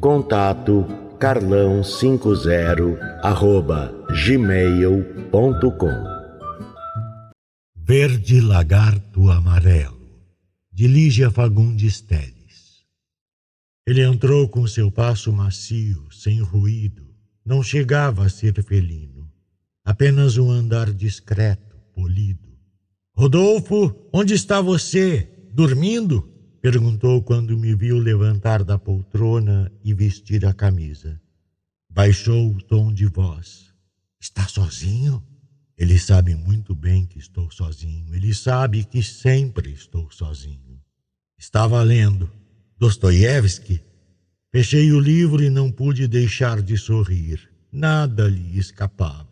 Contato carlão50 arroba gmail.com Verde Lagarto Amarelo de Lígia Fagundes Teles Ele entrou com seu passo macio, sem ruído. Não chegava a ser felino, apenas um andar discreto, polido. Rodolfo, onde está você? Dormindo? Perguntou quando me viu levantar da poltrona e vestir a camisa. Baixou o tom de voz. Está sozinho? Ele sabe muito bem que estou sozinho. Ele sabe que sempre estou sozinho. Estava lendo Dostoiévski. Fechei o livro e não pude deixar de sorrir. Nada lhe escapava.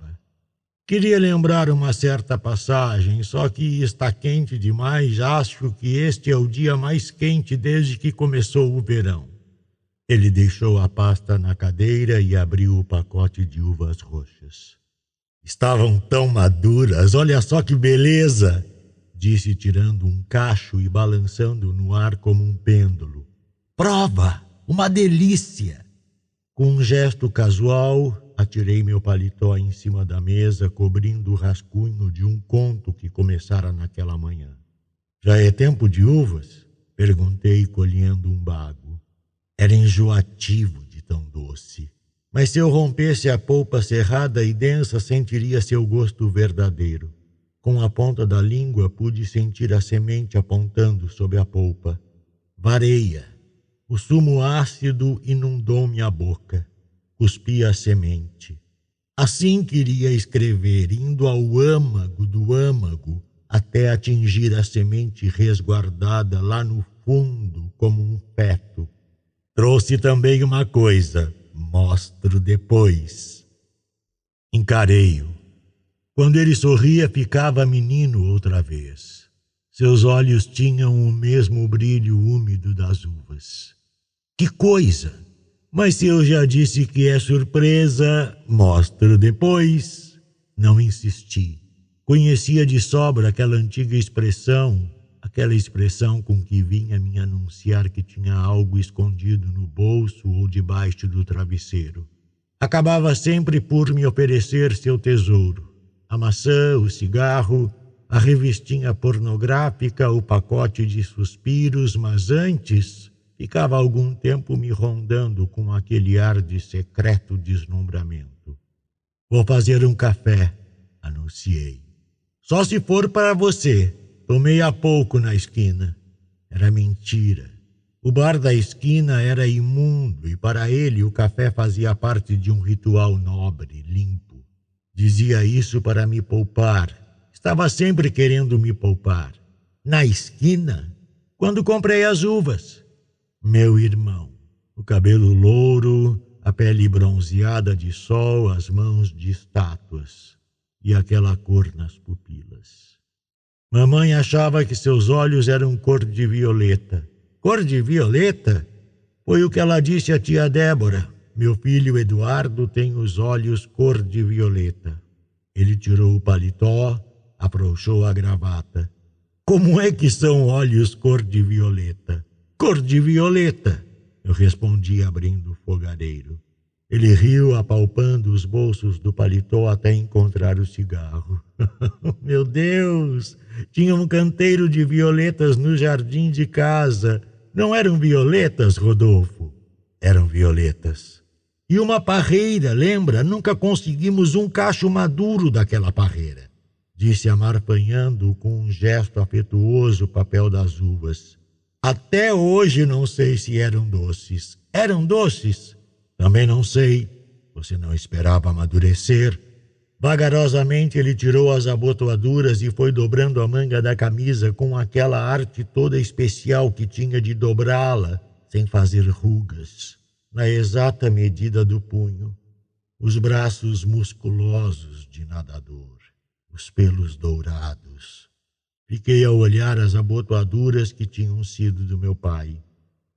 Queria lembrar uma certa passagem, só que está quente demais. Acho que este é o dia mais quente desde que começou o verão. Ele deixou a pasta na cadeira e abriu o pacote de uvas roxas. Estavam tão maduras, olha só que beleza! Disse, tirando um cacho e balançando no ar como um pêndulo. Prova! Uma delícia! Com um gesto casual, atirei meu paletó em cima da mesa, cobrindo o rascunho de um conto que começara naquela manhã. Já é tempo de uvas? Perguntei, colhendo um bago. Era enjoativo de tão doce. Mas se eu rompesse a polpa cerrada e densa, sentiria seu gosto verdadeiro. Com a ponta da língua pude sentir a semente apontando sob a polpa. Vareia. O sumo ácido inundou minha boca cuspi a semente. Assim queria escrever, indo ao âmago do âmago, até atingir a semente resguardada lá no fundo como um feto. Trouxe também uma coisa, mostro depois. Encarei-o. Quando ele sorria, ficava menino outra vez. Seus olhos tinham o mesmo brilho úmido das uvas. Que coisa! Mas se eu já disse que é surpresa, mostro depois. Não insisti. Conhecia de sobra aquela antiga expressão, aquela expressão com que vinha me anunciar que tinha algo escondido no bolso ou debaixo do travesseiro. Acabava sempre por me oferecer seu tesouro: a maçã, o cigarro, a revistinha pornográfica, o pacote de suspiros, mas antes ficava algum tempo me rondando com aquele ar de secreto deslumbramento. Vou fazer um café, anunciei. Só se for para você. Tomei há pouco na esquina. Era mentira. O bar da esquina era imundo e para ele o café fazia parte de um ritual nobre, limpo. Dizia isso para me poupar. Estava sempre querendo me poupar. Na esquina? Quando comprei as uvas meu irmão. O cabelo louro, a pele bronzeada de sol, as mãos de estátuas e aquela cor nas pupilas. Mamãe achava que seus olhos eram cor de violeta. Cor de violeta? Foi o que ela disse à tia Débora. Meu filho Eduardo tem os olhos cor de violeta. Ele tirou o paletó, afrouxou a gravata. Como é que são olhos cor de violeta? Cor de violeta, eu respondi abrindo o fogareiro. Ele riu, apalpando os bolsos do paletó até encontrar o cigarro. Meu Deus! Tinha um canteiro de violetas no jardim de casa. Não eram violetas, Rodolfo? Eram violetas. E uma parreira, lembra? Nunca conseguimos um cacho maduro daquela parreira. disse amarfanhando com um gesto afetuoso o papel das uvas. Até hoje não sei se eram doces. Eram doces? Também não sei. Você não esperava amadurecer. Vagarosamente ele tirou as abotoaduras e foi dobrando a manga da camisa com aquela arte toda especial que tinha de dobrá-la sem fazer rugas, na exata medida do punho. Os braços musculosos de nadador, os pelos dourados. Fiquei a olhar as abotoaduras que tinham sido do meu pai.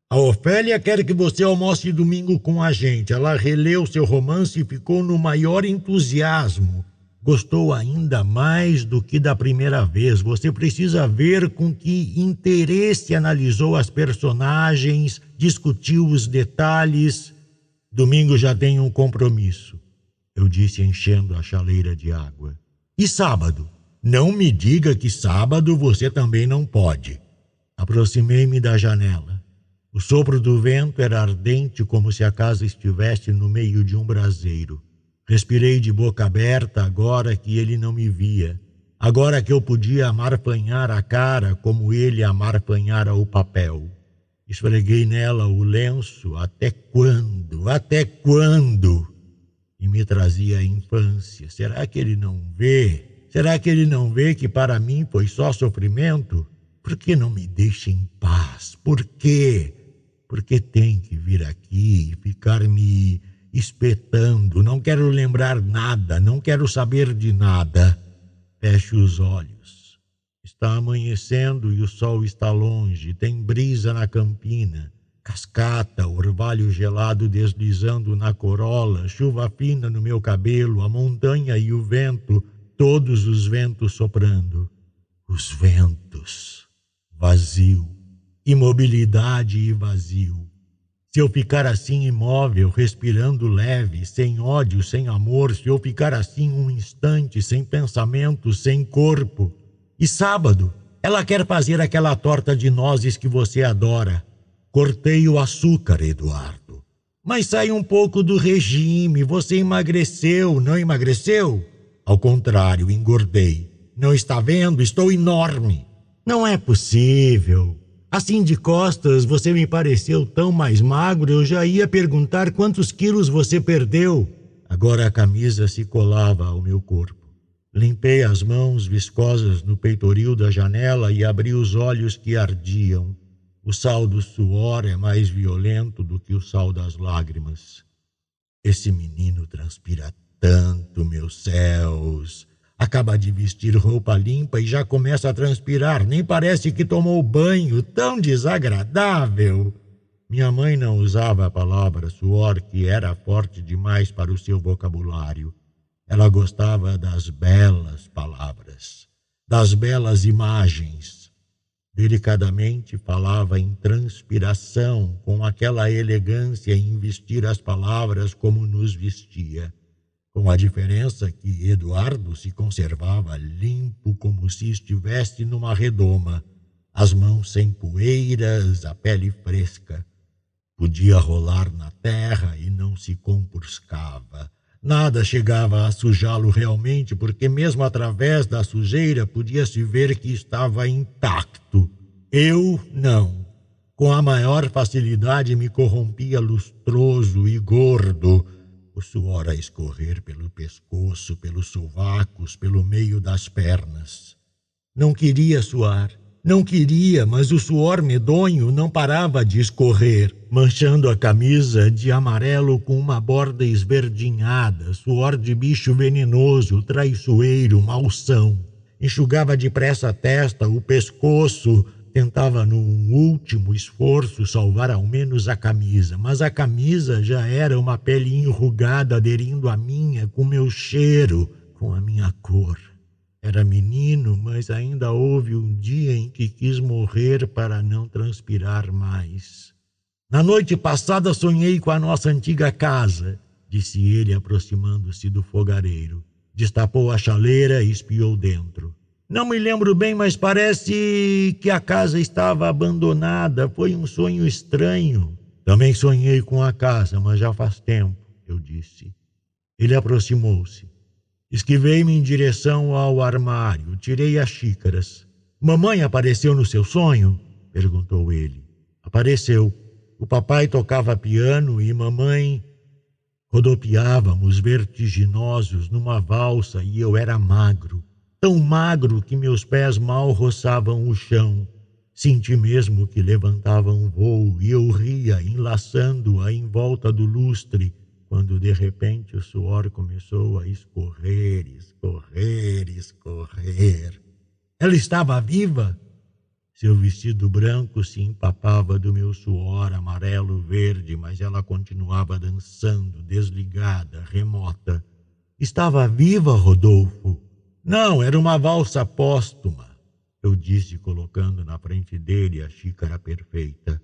A Ofélia quer que você almoce domingo com a gente. Ela releu seu romance e ficou no maior entusiasmo. Gostou ainda mais do que da primeira vez. Você precisa ver com que interesse analisou as personagens, discutiu os detalhes. Domingo já tem um compromisso, eu disse enchendo a chaleira de água. E sábado? Não me diga que sábado você também não pode. Aproximei-me da janela. O sopro do vento era ardente como se a casa estivesse no meio de um braseiro. Respirei de boca aberta agora que ele não me via, agora que eu podia amarfanhar a cara como ele amarfanhara o papel. Esfreguei nela o lenço até quando, até quando? E me trazia a infância. Será que ele não vê? Será que ele não vê que para mim foi só sofrimento? Por que não me deixa em paz? Por quê? porque tem que vir aqui e ficar me espetando. Não quero lembrar nada, não quero saber de nada. Feche os olhos. Está amanhecendo e o sol está longe, tem brisa na campina, cascata, orvalho gelado deslizando na corola, chuva fina no meu cabelo, a montanha e o vento, todos os ventos soprando. Os ventos. Vazio imobilidade e vazio. Se eu ficar assim imóvel, respirando leve, sem ódio, sem amor, se eu ficar assim um instante, sem pensamento, sem corpo. E sábado, ela quer fazer aquela torta de nozes que você adora. Cortei o açúcar, Eduardo. Mas sai um pouco do regime. Você emagreceu, não emagreceu? Ao contrário, engordei. Não está vendo? Estou enorme. Não é possível. Assim de costas, você me pareceu tão mais magro, eu já ia perguntar quantos quilos você perdeu. Agora a camisa se colava ao meu corpo. Limpei as mãos viscosas no peitoril da janela e abri os olhos que ardiam. O sal do suor é mais violento do que o sal das lágrimas. Esse menino transpira tanto, meus céus. Acaba de vestir roupa limpa e já começa a transpirar, nem parece que tomou banho, tão desagradável. Minha mãe não usava a palavra suor, que era forte demais para o seu vocabulário. Ela gostava das belas palavras, das belas imagens. Delicadamente falava em transpiração, com aquela elegância em vestir as palavras como nos vestia com a diferença que Eduardo se conservava limpo como se estivesse numa redoma, as mãos sem poeiras, a pele fresca. Podia rolar na terra e não se compurcava. Nada chegava a sujá-lo realmente, porque mesmo através da sujeira podia-se ver que estava intacto. Eu não. Com a maior facilidade me corrompia lustroso e gordo, o suor a escorrer pelo pescoço, pelos sovacos, pelo meio das pernas. Não queria suar, não queria, mas o suor medonho não parava de escorrer, manchando a camisa de amarelo com uma borda esverdinhada, suor de bicho venenoso, traiçoeiro, malsão. Enxugava depressa a testa, o pescoço, tentava, num último esforço, salvar ao menos a camisa, mas a camisa já era uma pele enrugada aderindo à minha, com meu cheiro, com a minha cor. Era menino, mas ainda houve um dia em que quis morrer para não transpirar mais. Na noite passada sonhei com a nossa antiga casa, disse ele, aproximando-se do fogareiro. Destapou a chaleira e espiou dentro. Não me lembro bem, mas parece que a casa estava abandonada. Foi um sonho estranho. Também sonhei com a casa, mas já faz tempo, eu disse. Ele aproximou-se. Esquivei-me em direção ao armário, tirei as xícaras. Mamãe apareceu no seu sonho? perguntou ele. Apareceu. O papai tocava piano e mamãe. Rodopiávamos vertiginosos numa valsa e eu era magro, tão magro que meus pés mal roçavam o chão. Senti mesmo que levantava um voo e eu ria, enlaçando-a em volta do lustre, quando de repente o suor começou a escorrer, escorrer, escorrer. Ela estava viva? Seu vestido branco se empapava do meu suor amarelo-verde, mas ela continuava dançando, desligada, remota. Estava viva, Rodolfo? Não, era uma valsa póstuma, eu disse, colocando na frente dele a xícara perfeita.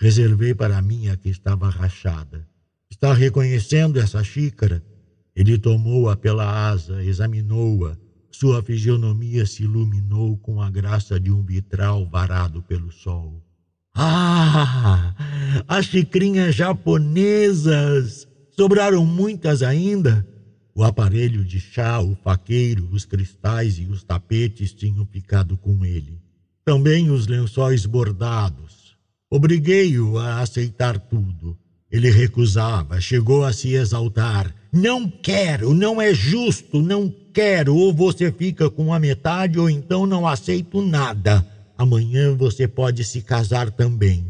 Reservei para mim a que estava rachada. Está reconhecendo essa xícara? Ele tomou-a pela asa, examinou-a. Sua fisionomia se iluminou com a graça de um vitral varado pelo sol. Ah, as xicrinhas japonesas! Sobraram muitas ainda? O aparelho de chá, o faqueiro, os cristais e os tapetes tinham ficado com ele. Também os lençóis bordados. Obriguei-o a aceitar tudo. Ele recusava, chegou a se exaltar. Não quero, não é justo, não quero. Ou você fica com a metade, ou então não aceito nada. Amanhã você pode se casar também.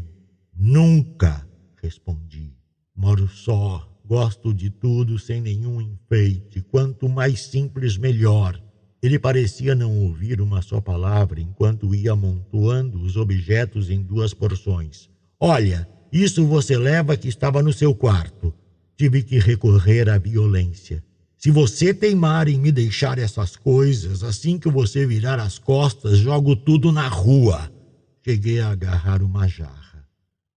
Nunca, respondi. Moro só, gosto de tudo sem nenhum enfeite. Quanto mais simples, melhor. Ele parecia não ouvir uma só palavra enquanto ia amontoando os objetos em duas porções. Olha, isso você leva que estava no seu quarto. Tive que recorrer à violência. Se você teimar em me deixar essas coisas, assim que você virar as costas, jogo tudo na rua. Cheguei a agarrar uma jarra.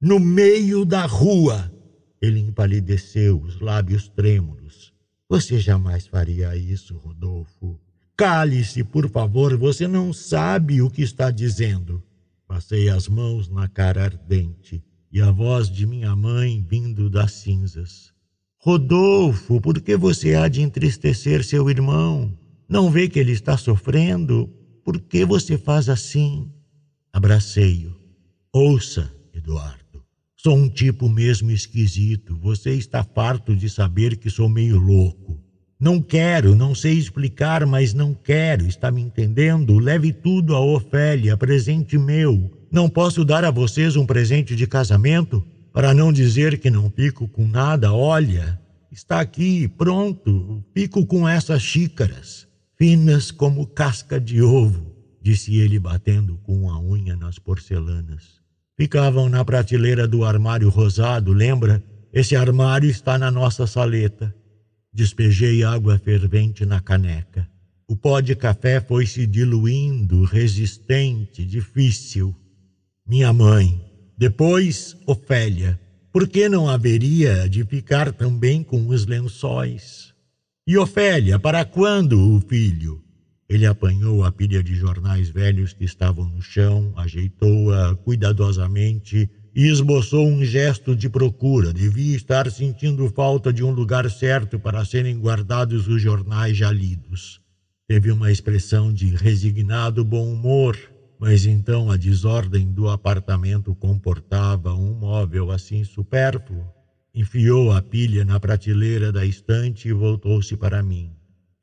No meio da rua! Ele empalideceu, os lábios trêmulos. Você jamais faria isso, Rodolfo. Cale-se, por favor, você não sabe o que está dizendo. Passei as mãos na cara ardente e a voz de minha mãe vindo das cinzas. Rodolfo, por que você há de entristecer seu irmão? Não vê que ele está sofrendo? Por que você faz assim? Abracei-o. Ouça, Eduardo. Sou um tipo mesmo esquisito. Você está farto de saber que sou meio louco. Não quero, não sei explicar, mas não quero, está me entendendo? Leve tudo a Ofélia, presente meu. Não posso dar a vocês um presente de casamento? Para não dizer que não fico com nada, olha, está aqui, pronto, fico com essas xícaras, finas como casca de ovo, disse ele batendo com a unha nas porcelanas. Ficavam na prateleira do armário rosado, lembra? Esse armário está na nossa saleta. Despejei água fervente na caneca. O pó de café foi se diluindo, resistente, difícil. Minha mãe. Depois, Ofélia. Por que não haveria de ficar também com os lençóis? E Ofélia, para quando o filho? Ele apanhou a pilha de jornais velhos que estavam no chão, ajeitou-a cuidadosamente e esboçou um gesto de procura. Devia estar sentindo falta de um lugar certo para serem guardados os jornais já lidos. Teve uma expressão de resignado bom humor mas então a desordem do apartamento comportava um móvel assim supérfluo. Enfiou a pilha na prateleira da estante e voltou-se para mim.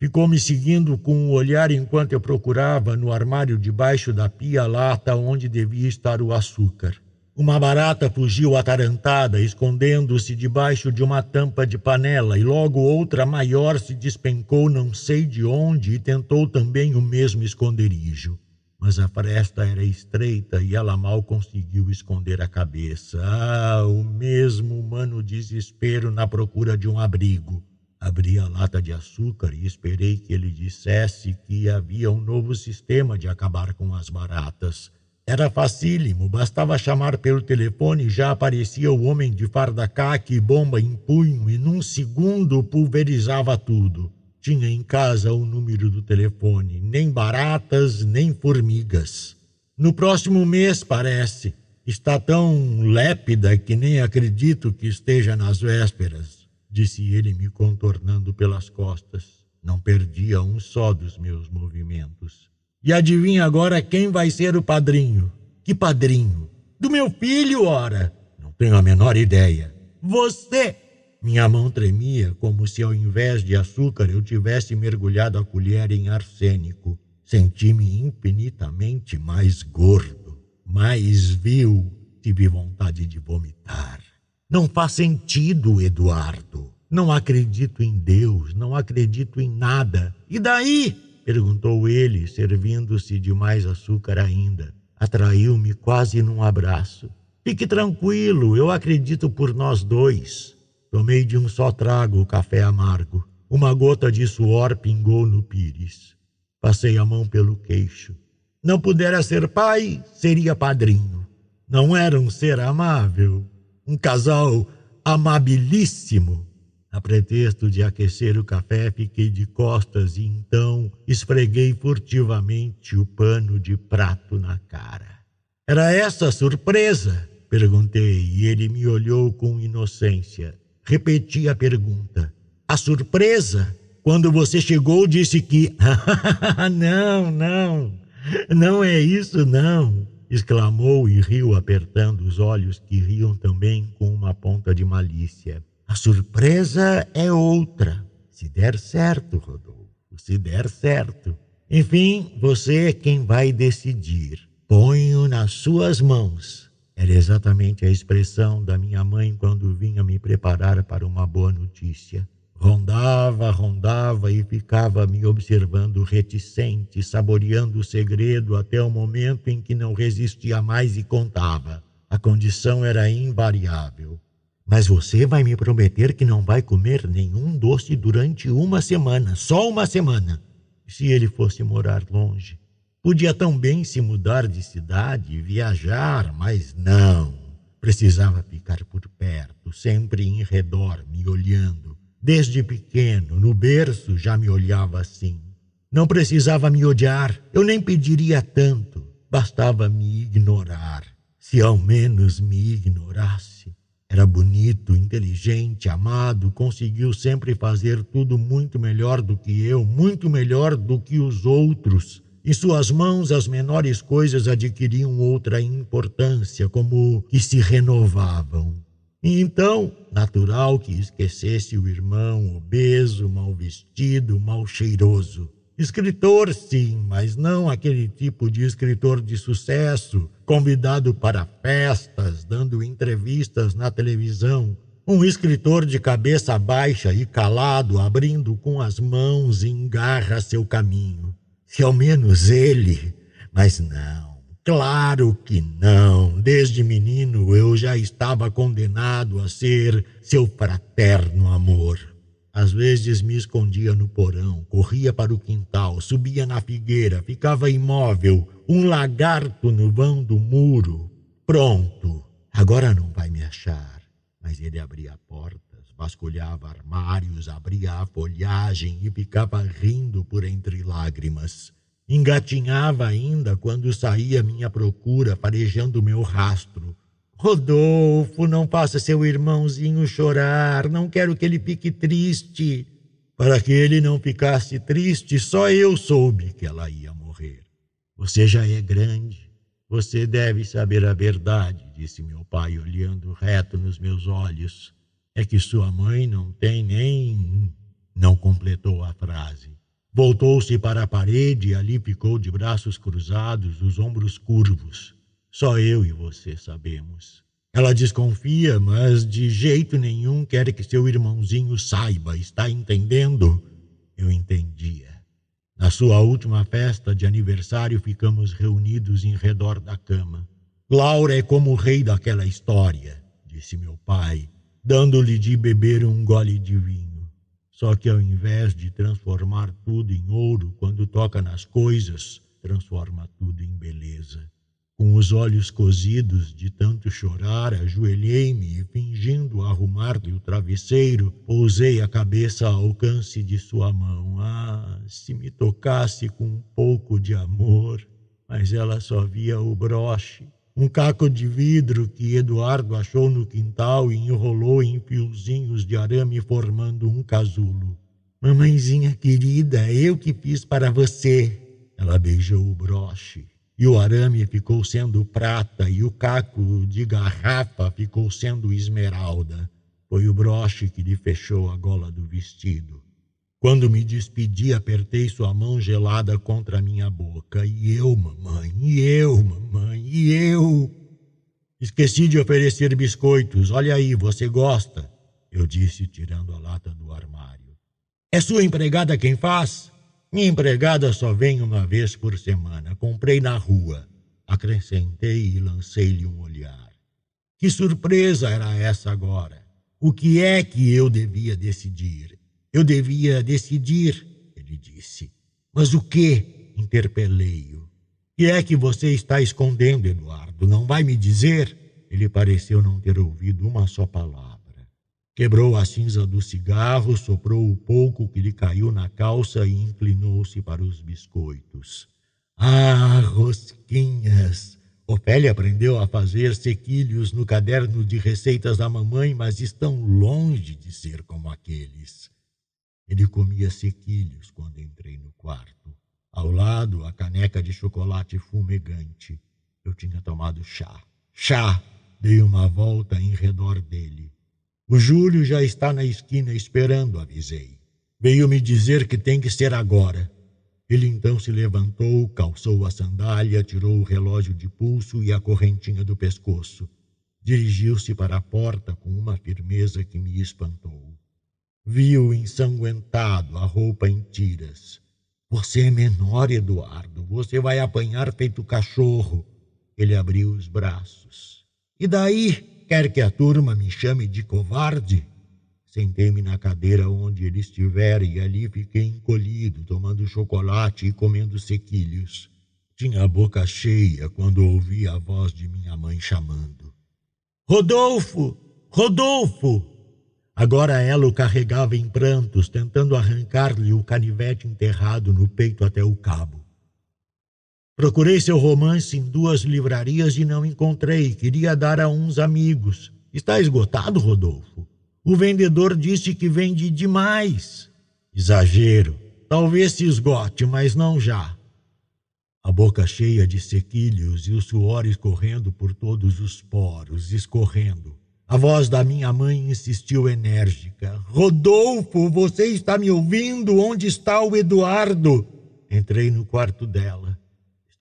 Ficou me seguindo com o um olhar enquanto eu procurava no armário debaixo da pia lata onde devia estar o açúcar. Uma barata fugiu atarantada, escondendo-se debaixo de uma tampa de panela, e logo outra maior se despencou não sei de onde e tentou também o mesmo esconderijo mas a fresta era estreita e ela mal conseguiu esconder a cabeça. Ah, o mesmo humano desespero na procura de um abrigo. Abri a lata de açúcar e esperei que ele dissesse que havia um novo sistema de acabar com as baratas. Era facílimo, bastava chamar pelo telefone e já aparecia o homem de farda caque e bomba em punho e num segundo pulverizava tudo. Tinha em casa o número do telefone, nem baratas, nem formigas. No próximo mês, parece. Está tão lépida que nem acredito que esteja nas vésperas, disse ele me contornando pelas costas. Não perdia um só dos meus movimentos. E adivinha agora quem vai ser o padrinho? Que padrinho? Do meu filho, ora! Não tenho a menor ideia. Você! Minha mão tremia como se ao invés de açúcar eu tivesse mergulhado a colher em arsênico. Senti-me infinitamente mais gordo, mais vil. Tive vontade de vomitar. Não faz sentido, Eduardo. Não acredito em Deus, não acredito em nada. E daí? perguntou ele, servindo-se de mais açúcar ainda. Atraiu-me quase num abraço. Fique tranquilo, eu acredito por nós dois. Tomei de um só trago o café amargo. Uma gota de suor pingou no pires. Passei a mão pelo queixo. Não pudera ser pai, seria padrinho. Não era um ser amável, um casal amabilíssimo. A pretexto de aquecer o café, fiquei de costas e então esfreguei furtivamente o pano de prato na cara. Era essa a surpresa? Perguntei e ele me olhou com inocência. Repeti a pergunta. A surpresa? Quando você chegou, disse que. não, não, não é isso, não exclamou e riu, apertando os olhos que riam também com uma ponta de malícia. A surpresa é outra. Se der certo, Rodolfo, se der certo. Enfim, você é quem vai decidir. Ponho nas suas mãos. Era exatamente a expressão da minha mãe quando vinha me preparar para uma boa notícia. Rondava, rondava e ficava me observando reticente, saboreando o segredo até o momento em que não resistia mais e contava. A condição era invariável. Mas você vai me prometer que não vai comer nenhum doce durante uma semana, só uma semana. Se ele fosse morar longe, podia tão bem se mudar de cidade e viajar, mas não. Precisava ficar por perto, sempre em redor, me olhando Desde pequeno, no berço, já me olhava assim. Não precisava me odiar, eu nem pediria tanto, bastava me ignorar. Se ao menos me ignorasse. Era bonito, inteligente, amado, conseguiu sempre fazer tudo muito melhor do que eu, muito melhor do que os outros. Em suas mãos, as menores coisas adquiriam outra importância, como que se renovavam. E então, natural que esquecesse o irmão obeso, mal vestido, mal cheiroso. Escritor, sim, mas não aquele tipo de escritor de sucesso, convidado para festas, dando entrevistas na televisão. Um escritor de cabeça baixa e calado, abrindo com as mãos em garra seu caminho. Se ao menos ele. Mas não. Claro que não. Desde menino eu já estava condenado a ser seu fraterno amor. Às vezes me escondia no porão, corria para o quintal, subia na figueira, ficava imóvel, um lagarto no vão do muro. Pronto, agora não vai me achar. Mas ele abria portas, vasculhava armários, abria a folhagem e ficava rindo por entre lágrimas. Engatinhava ainda quando saía minha procura, farejando meu rastro. Rodolfo, não faça seu irmãozinho chorar, não quero que ele fique triste. Para que ele não ficasse triste, só eu soube que ela ia morrer. Você já é grande, você deve saber a verdade, disse meu pai, olhando reto nos meus olhos. É que sua mãe não tem nem. Não completou a frase. Voltou-se para a parede e ali ficou de braços cruzados, os ombros curvos. Só eu e você sabemos. Ela desconfia, mas de jeito nenhum quer que seu irmãozinho saiba, está entendendo? Eu entendia. Na sua última festa de aniversário, ficamos reunidos em redor da cama. Laura é como o rei daquela história, disse meu pai, dando-lhe de beber um gole de vinho. Só que ao invés de transformar tudo em ouro, quando toca nas coisas, transforma tudo em beleza. Com os olhos cozidos de tanto chorar, ajoelhei-me e, fingindo arrumar-lhe o travesseiro, pousei a cabeça ao alcance de sua mão. Ah, se me tocasse com um pouco de amor! Mas ela só via o broche um caco de vidro que Eduardo achou no quintal e enrolou em fiozinhos de arame formando um casulo. Mamãezinha querida, eu que fiz para você. Ela beijou o broche. E o arame ficou sendo prata, e o caco de garrafa ficou sendo esmeralda. Foi o broche que lhe fechou a gola do vestido. Quando me despedi, apertei sua mão gelada contra a minha boca. E eu, mamãe, e eu, mamãe, e eu. Esqueci de oferecer biscoitos. Olha aí, você gosta? Eu disse, tirando a lata do armário. É sua empregada quem faz? Minha empregada só vem uma vez por semana. Comprei na rua. Acrescentei e lancei-lhe um olhar. Que surpresa era essa agora? O que é que eu devia decidir? Eu devia decidir, ele disse. Mas o que? Interpelei-o. Que é que você está escondendo, Eduardo? Não vai me dizer? Ele pareceu não ter ouvido uma só palavra. Quebrou a cinza do cigarro, soprou o pouco que lhe caiu na calça e inclinou-se para os biscoitos. Ah, rosquinhas! Ofélia aprendeu a fazer sequilhos no caderno de receitas da mamãe, mas estão longe de ser como aqueles. Ele comia sequilhos quando entrei no quarto. Ao lado, a caneca de chocolate fumegante. Eu tinha tomado chá. Chá! Dei uma volta em redor dele. O Júlio já está na esquina esperando, avisei. Veio me dizer que tem que ser agora. Ele então se levantou, calçou a sandália, tirou o relógio de pulso e a correntinha do pescoço. Dirigiu-se para a porta com uma firmeza que me espantou. Vi-o ensanguentado, a roupa em tiras. Você é menor, Eduardo. Você vai apanhar feito cachorro. Ele abriu os braços. E daí? Quer que a turma me chame de covarde? Sentei-me na cadeira onde ele estivera e ali fiquei encolhido, tomando chocolate e comendo sequilhos. Tinha a boca cheia quando ouvi a voz de minha mãe chamando. Rodolfo! Rodolfo! Agora ela o carregava em prantos, tentando arrancar-lhe o canivete enterrado no peito até o cabo. Procurei seu romance em duas livrarias e não encontrei. Queria dar a uns amigos. Está esgotado, Rodolfo? O vendedor disse que vende demais. Exagero. Talvez se esgote, mas não já. A boca cheia de sequilhos e o suor escorrendo por todos os poros, escorrendo. A voz da minha mãe insistiu enérgica. Rodolfo, você está me ouvindo? Onde está o Eduardo? Entrei no quarto dela.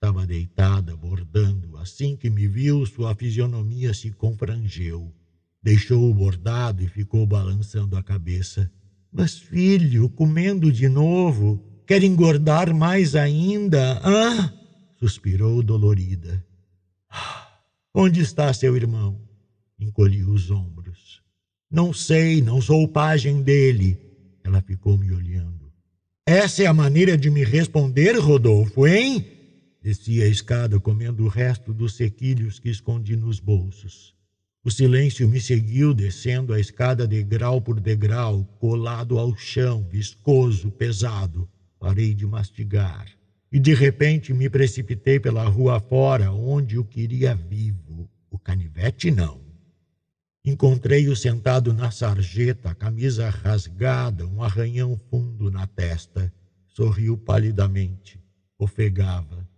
Estava deitada, bordando. Assim que me viu, sua fisionomia se confrangeu. Deixou o bordado e ficou balançando a cabeça. Mas, filho, comendo de novo, quer engordar mais ainda? Ah! Suspirou dolorida. Onde está seu irmão? Encolhi os ombros. Não sei, não sou pajem dele. Ela ficou me olhando. Essa é a maneira de me responder, Rodolfo, hein? Desci a escada comendo o resto dos sequilhos que escondi nos bolsos. O silêncio me seguiu descendo a escada degrau por degrau, colado ao chão, viscoso, pesado. Parei de mastigar. E de repente me precipitei pela rua fora, onde o queria vivo. O canivete não. Encontrei-o sentado na sarjeta, camisa rasgada, um arranhão fundo na testa. Sorriu palidamente. Ofegava.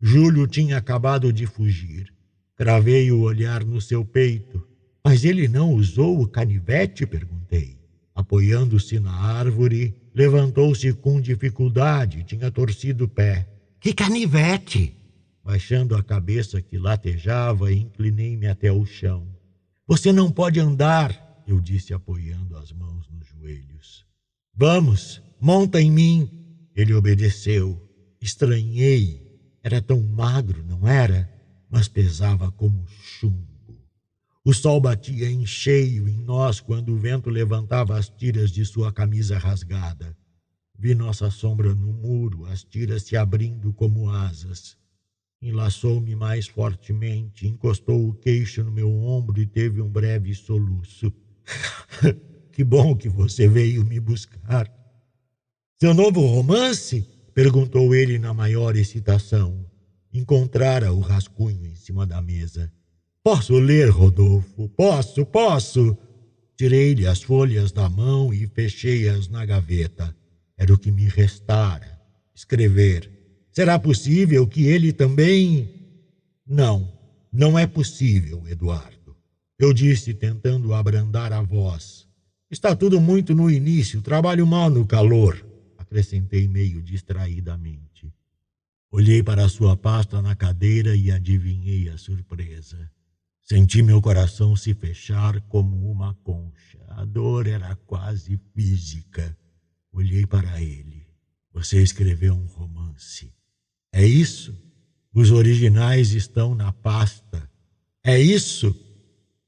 Júlio tinha acabado de fugir. Cravei o olhar no seu peito. Mas ele não usou o canivete? perguntei. Apoiando-se na árvore, levantou-se com dificuldade, tinha torcido o pé. Que canivete? Baixando a cabeça que latejava, inclinei-me até o chão. Você não pode andar, eu disse, apoiando as mãos nos joelhos. Vamos, monta em mim. Ele obedeceu. Estranhei. Era tão magro, não era? mas pesava como chumbo. O sol batia em cheio em nós quando o vento levantava as tiras de sua camisa rasgada. Vi nossa sombra no muro, as tiras se abrindo como asas. Enlaçou-me mais fortemente, encostou o queixo no meu ombro e teve um breve soluço. que bom que você veio me buscar. Seu novo romance? Perguntou ele na maior excitação. Encontrara o rascunho em cima da mesa. Posso ler, Rodolfo? Posso, posso! Tirei-lhe as folhas da mão e fechei-as na gaveta. Era o que me restara. Escrever. Será possível que ele também. Não, não é possível, Eduardo. Eu disse, tentando abrandar a voz. Está tudo muito no início, trabalho mal no calor, acrescentei meio distraidamente. Olhei para a sua pasta na cadeira e adivinhei a surpresa. Senti meu coração se fechar como uma concha. A dor era quase física. Olhei para ele. Você escreveu um romance. É isso? Os originais estão na pasta. É isso?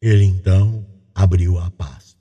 Ele então abriu a pasta.